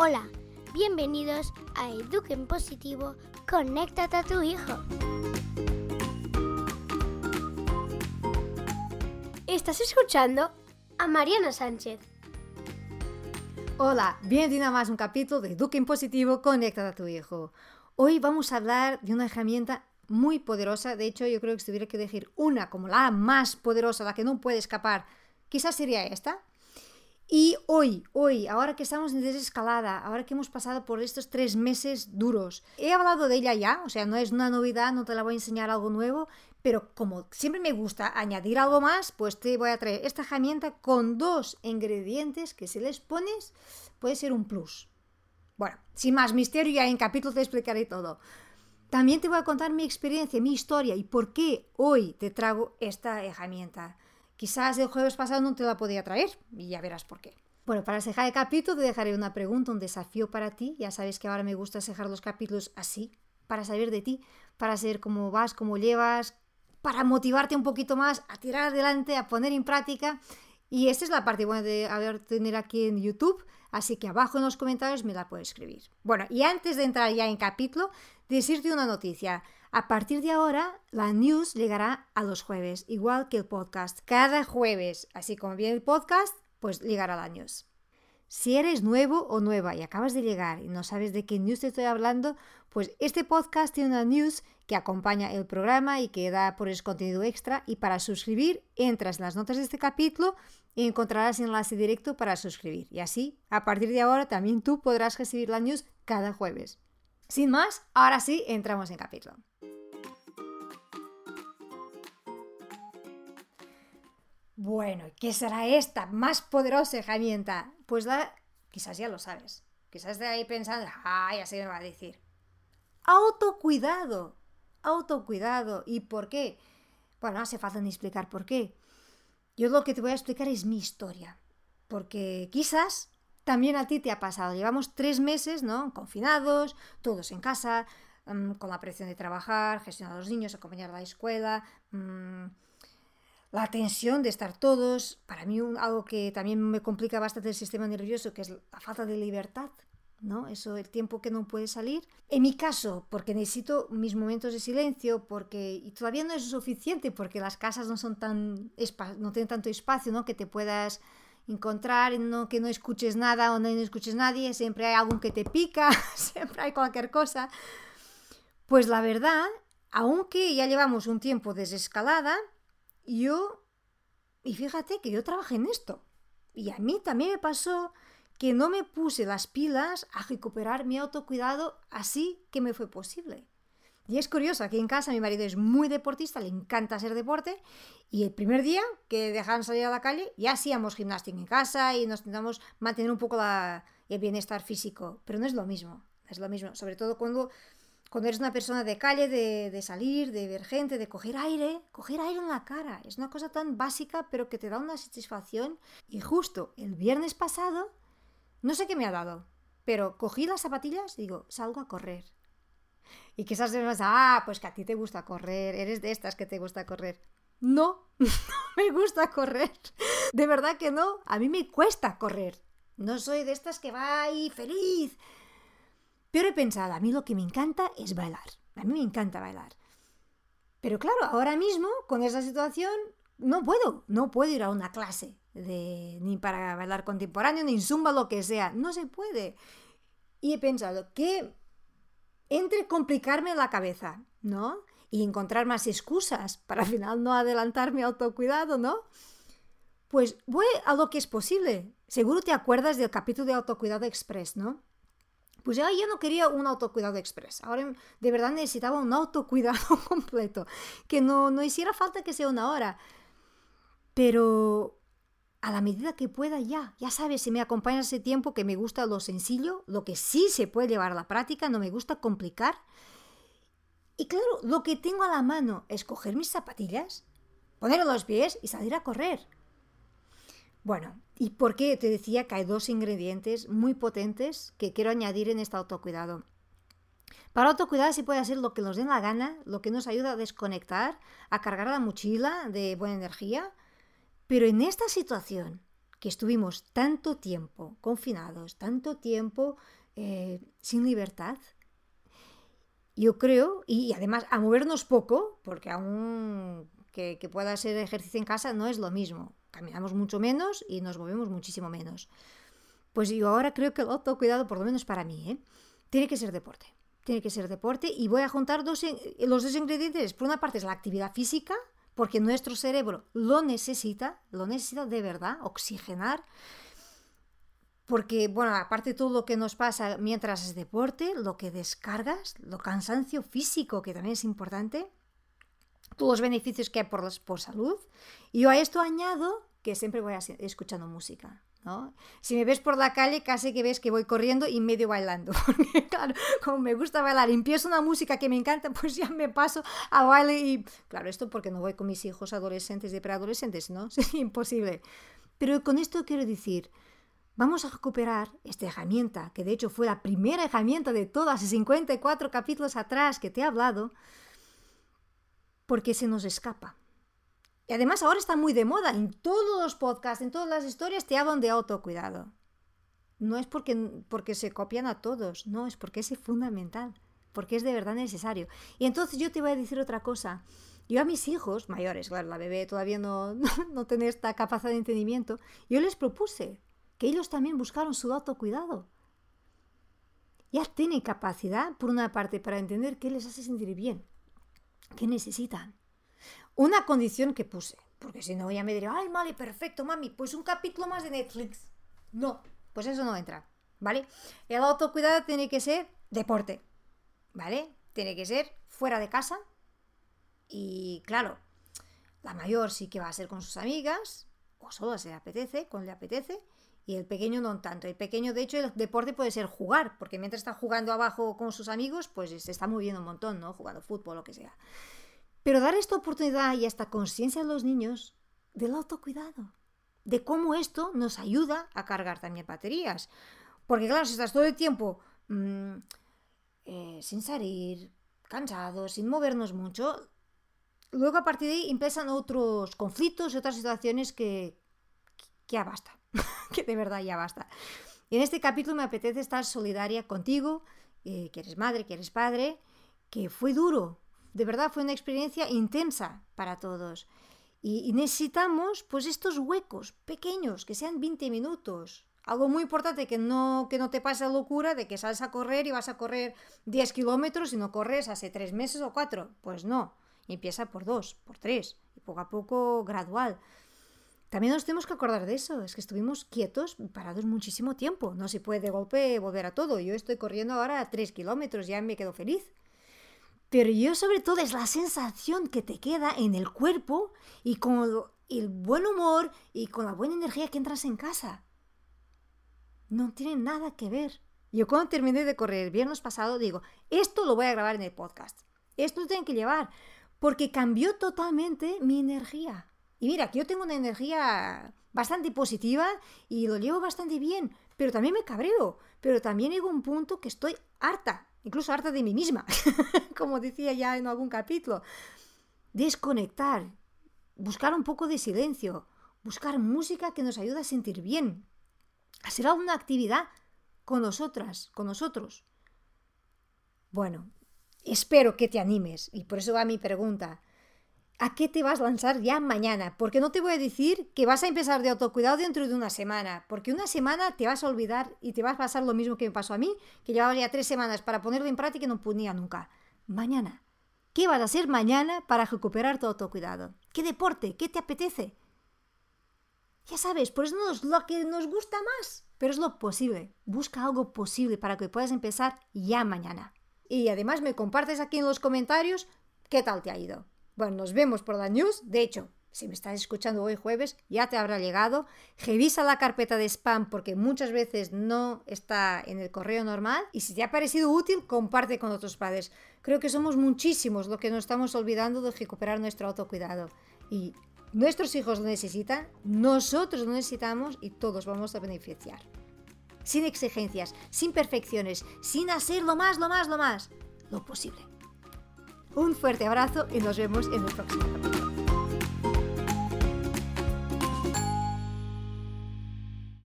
Hola, bienvenidos a Eduquen Positivo, conéctate a tu hijo. Estás escuchando a Mariana Sánchez. Hola, bienvenido a más un capítulo de Eduquen Positivo, conéctate a tu hijo. Hoy vamos a hablar de una herramienta muy poderosa, de hecho yo creo que si tuviera que elegir una como la más poderosa, la que no puede escapar, quizás sería esta, y hoy, hoy, ahora que estamos en desescalada, ahora que hemos pasado por estos tres meses duros, he hablado de ella ya, o sea, no es una novedad, no te la voy a enseñar algo nuevo, pero como siempre me gusta añadir algo más, pues te voy a traer esta herramienta con dos ingredientes que si les pones puede ser un plus. Bueno, sin más misterio, ya en capítulo te explicaré todo. También te voy a contar mi experiencia, mi historia y por qué hoy te trago esta herramienta. Quizás el jueves pasado no te la podía traer y ya verás por qué. Bueno, para cejar el capítulo te dejaré una pregunta, un desafío para ti. Ya sabes que ahora me gusta cejar los capítulos así, para saber de ti, para saber cómo vas, cómo llevas, para motivarte un poquito más a tirar adelante, a poner en práctica. Y esta es la parte buena de haber tener aquí en YouTube, así que abajo en los comentarios me la puedes escribir. Bueno, y antes de entrar ya en capítulo, decirte una noticia. A partir de ahora, la news llegará a los jueves, igual que el podcast. Cada jueves, así como viene el podcast, pues llegará la news. Si eres nuevo o nueva y acabas de llegar y no sabes de qué news te estoy hablando, pues este podcast tiene una news que acompaña el programa y que da por ese contenido extra. Y para suscribir, entras en las notas de este capítulo y encontrarás el enlace directo para suscribir. Y así, a partir de ahora, también tú podrás recibir la news cada jueves. Sin más, ahora sí, entramos en capítulo. Bueno, ¿qué será esta más poderosa herramienta? Pues la, quizás ya lo sabes. Quizás de ahí pensando, ah, ya se me va a decir. Autocuidado. Autocuidado. ¿Y por qué? Bueno, no hace falta ni explicar por qué. Yo lo que te voy a explicar es mi historia. Porque quizás también a ti te ha pasado. Llevamos tres meses, ¿no? Confinados, todos en casa, mm, con la presión de trabajar, gestionar a los niños, acompañar a la escuela. Mm, la tensión de estar todos, para mí algo que también me complica bastante el sistema nervioso, que es la falta de libertad, ¿no? Eso, el tiempo que no puede salir. En mi caso, porque necesito mis momentos de silencio, porque y todavía no es suficiente, porque las casas no son tan no tienen tanto espacio, ¿no? Que te puedas encontrar, no, que no escuches nada o no escuches nadie, siempre hay algo que te pica, siempre hay cualquier cosa. Pues la verdad, aunque ya llevamos un tiempo desescalada, yo, y fíjate que yo trabajé en esto. Y a mí también me pasó que no me puse las pilas a recuperar mi autocuidado así que me fue posible. Y es curioso, aquí en casa mi marido es muy deportista, le encanta hacer deporte, y el primer día que dejaban salir a la calle ya hacíamos gimnástica en casa y nos intentamos mantener un poco el bienestar físico, pero no es lo mismo, es lo mismo, sobre todo cuando cuando eres una persona de calle, de, salir, de ver gente, de coger aire, coger aire en la cara. Es una cosa tan básica, pero que te da una satisfacción. Y justo el viernes pasado, no sé qué me ha dado, pero cogí las zapatillas y digo, salgo a correr. Y quizás vas, ah, pues que a ti te gusta correr, eres de estas que te gusta correr. No, no me gusta correr. De verdad que no, a mí me cuesta correr. No soy de estas que va ahí feliz pero he pensado, a mí lo que me encanta es bailar. A mí me encanta bailar. Pero claro, ahora mismo, con esa situación, no puedo, no puedo ir a una clase ni para bailar contemporáneo, ni zumba, lo que sea. No se puede. Y he pensado que entre complicarme la cabeza, ¿no? Y encontrar más excusas para al final no adelantar mi autocuidado, ¿no? Pues voy a lo que es posible. Seguro te acuerdas del capítulo de autocuidado express, ¿no? Pues ya yo no quería un autocuidado express. Ahora de verdad necesitaba un autocuidado completo. Que no, no hiciera falta que sea una hora. Pero a la medida que pueda ya, ya sabes, si me acompaña ese tiempo que me gusta lo sencillo, lo que sí se puede llevar a la práctica, no me gusta complicar. Y claro, lo que tengo a la mano es coger mis zapatillas, poner los pies y salir a correr. Bueno, ¿y por qué te decía que hay dos ingredientes muy potentes que quiero añadir en este autocuidado? Para autocuidado se puede hacer lo que nos dé la gana, lo que nos ayuda a desconectar, a cargar la mochila de buena energía, pero en esta situación, que estuvimos tanto tiempo confinados, tanto tiempo eh, sin libertad, yo creo, y además a movernos poco, porque aún que, pueda ser ejercicio en casa no es lo mismo. Caminamos mucho menos y nos movemos muchísimo menos. Pues yo ahora creo que el autocuidado, por lo menos para mí, ¿eh? tiene que ser deporte. Tiene que ser deporte y voy a juntar los dos ingredientes. Por una parte es la actividad física, porque nuestro cerebro lo necesita, lo necesita de verdad, oxigenar. Porque, bueno, aparte de todo lo que nos pasa mientras es deporte, lo que descargas, lo cansancio físico, que también es importante, todos los beneficios que hay por, por salud. Y yo a esto añado que siempre voy escuchando música. Si me ves por la calle, casi que ves que voy corriendo y medio bailando. Porque, claro, como me gusta bailar, empiezo una música que me encanta, pues ya me paso a baile y, claro, esto porque no voy con mis hijos adolescentes y preadolescentes, ¿no? Es imposible. Pero con esto quiero decir, vamos a recuperar esta herramienta, que de hecho fue la primera herramienta de todas, 54 capítulos atrás que te he hablado, porque se nos escapa. Y además ahora está muy de moda. En todos los podcasts, en todas las historias te hablan de autocuidado. No es porque, porque se copian a todos, no, es porque es fundamental, porque es de verdad necesario. Y entonces yo te voy a decir otra cosa. Yo a mis hijos, mayores, claro, la bebé todavía no, no, tiene esta capacidad de entendimiento, yo les propuse que ellos también buscaron su autocuidado. Ya tienen capacidad, por una parte, para entender qué les hace sentir bien, qué necesitan. Una condición que puse, porque si no ya me diría, ay, vale, perfecto, mami, pues un capítulo más de Netflix. No, pues eso no entra, ¿vale? El autocuidado tiene que ser deporte, ¿vale? Tiene que ser fuera de casa. Y claro, la mayor sí que va a ser con sus amigas, o solo se le apetece, cuando le apetece, y el pequeño no tanto. El pequeño, de hecho, el deporte puede ser jugar, porque mientras está jugando abajo con sus amigos, pues se está moviendo un montón, ¿no? Jugando fútbol, lo que sea. Pero dar esta oportunidad y esta conciencia a los niños del autocuidado, de cómo esto nos ayuda a cargar también baterías. Porque claro, si estás todo el tiempo mmm, eh, sin salir, cansados, sin movernos mucho, luego a partir de ahí empiezan otros conflictos y otras situaciones que, que ya basta, que de verdad ya basta. Y en este capítulo me apetece estar solidaria contigo, eh, que eres madre, que eres padre, que fue duro, de verdad fue una experiencia intensa para todos. Y, necesitamos pues estos huecos pequeños, que sean 20 minutos. Algo muy importante, que no, que no te pase la locura de que sales a correr y vas a correr 10 kilómetros y no corres hace 3 meses o 4. Pues no, empieza por 2, por 3, y poco a poco gradual. También nos tenemos que acordar de eso, es que estuvimos quietos, parados muchísimo tiempo. No se puede de golpe volver a todo. Yo estoy corriendo ahora a 3 kilómetros, ya me quedo feliz. Pero yo sobre todo es la sensación que te queda en el cuerpo y con el buen humor y con la buena energía que entras en casa. No tiene nada que ver. Yo cuando terminé de correr el viernes pasado digo, esto lo voy a grabar en el podcast. Esto lo tengo que llevar. Porque cambió totalmente mi energía. Y mira, que yo tengo una energía bastante positiva y lo llevo bastante bien. Pero también me cabreo. Pero también llego a un punto que estoy harta incluso harta de mí misma, como decía ya en algún capítulo. Desconectar, buscar un poco de silencio, buscar música que nos ayude a sentir bien, hacer alguna actividad con nosotras, con nosotros. Bueno, espero que te animes y por eso va mi pregunta. ¿A qué te vas a lanzar ya mañana? Porque no te voy a decir que vas a empezar de autocuidado dentro de una semana, porque una semana te vas a olvidar y te va a pasar lo mismo que me pasó a mí, que llevaba ya tres semanas para ponerlo en práctica y no ponía nunca. Mañana. ¿Qué vas a hacer mañana para recuperar tu autocuidado? ¿Qué deporte? ¿Qué te apetece? Ya sabes, pues no es lo que nos gusta más, pero es lo posible. Busca algo posible para que puedas empezar ya mañana. Y además me compartes aquí en los comentarios qué tal te ha ido. Bueno, nos vemos por la news. De hecho, si me estás escuchando hoy jueves, ya te habrá llegado. Revisa la carpeta de spam porque muchas veces no está en el correo normal. Y si te ha parecido útil, comparte con otros padres. Creo que somos muchísimos los que nos estamos olvidando de recuperar nuestro autocuidado. Y nuestros hijos lo necesitan, nosotros lo necesitamos y todos vamos a beneficiar. Sin exigencias, sin perfecciones, sin hacer lo más, lo más, lo más, lo posible. Un fuerte abrazo y nos vemos en el próximo capítulo.